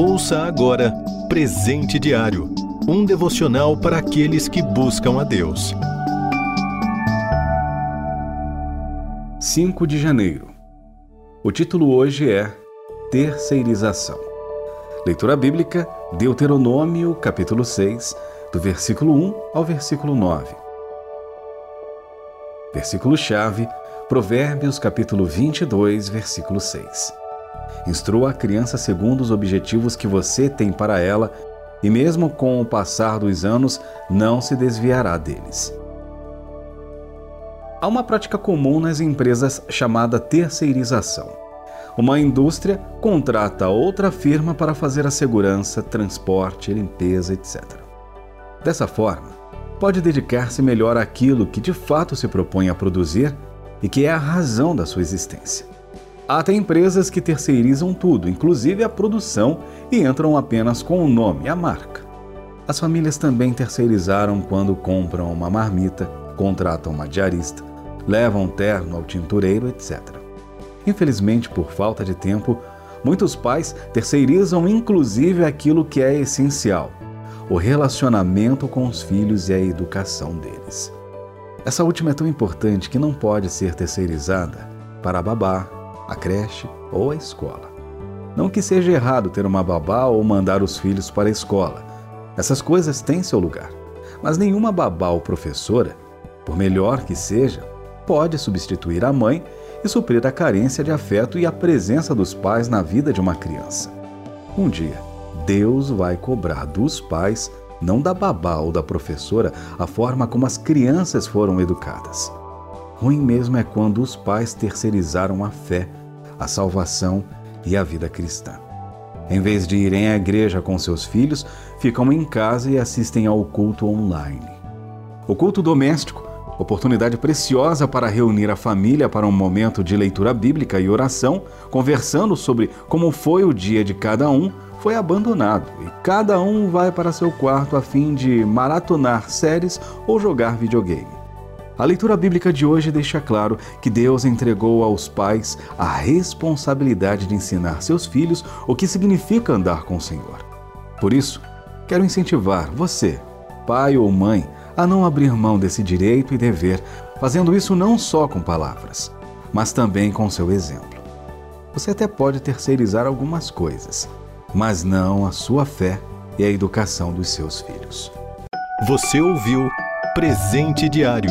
Ouça agora Presente Diário um devocional para aqueles que buscam a Deus. 5 de janeiro. O título hoje é Terceirização. Leitura bíblica, Deuteronômio, capítulo 6, do versículo 1 ao versículo 9. Versículo-chave, Provérbios, capítulo 22, versículo 6. Instrua a criança segundo os objetivos que você tem para ela e, mesmo com o passar dos anos, não se desviará deles. Há uma prática comum nas empresas chamada terceirização. Uma indústria contrata outra firma para fazer a segurança, transporte, limpeza, etc. Dessa forma, pode dedicar-se melhor àquilo que de fato se propõe a produzir e que é a razão da sua existência. Há até empresas que terceirizam tudo, inclusive a produção, e entram apenas com o nome, a marca. As famílias também terceirizaram quando compram uma marmita, contratam uma diarista, levam um terno ao tintureiro, etc. Infelizmente, por falta de tempo, muitos pais terceirizam inclusive aquilo que é essencial: o relacionamento com os filhos e a educação deles. Essa última é tão importante que não pode ser terceirizada para babá, a creche ou a escola. Não que seja errado ter uma babá ou mandar os filhos para a escola. Essas coisas têm seu lugar. Mas nenhuma babá ou professora, por melhor que seja, pode substituir a mãe e suprir a carência de afeto e a presença dos pais na vida de uma criança. Um dia, Deus vai cobrar dos pais, não da babá ou da professora, a forma como as crianças foram educadas. Ruim mesmo é quando os pais terceirizaram a fé, a salvação e a vida cristã. Em vez de irem à igreja com seus filhos, ficam em casa e assistem ao culto online. O culto doméstico, oportunidade preciosa para reunir a família para um momento de leitura bíblica e oração, conversando sobre como foi o dia de cada um, foi abandonado e cada um vai para seu quarto a fim de maratonar séries ou jogar videogame. A leitura bíblica de hoje deixa claro que Deus entregou aos pais a responsabilidade de ensinar seus filhos o que significa andar com o Senhor. Por isso, quero incentivar você, pai ou mãe, a não abrir mão desse direito e dever, fazendo isso não só com palavras, mas também com seu exemplo. Você até pode terceirizar algumas coisas, mas não a sua fé e a educação dos seus filhos. Você ouviu Presente Diário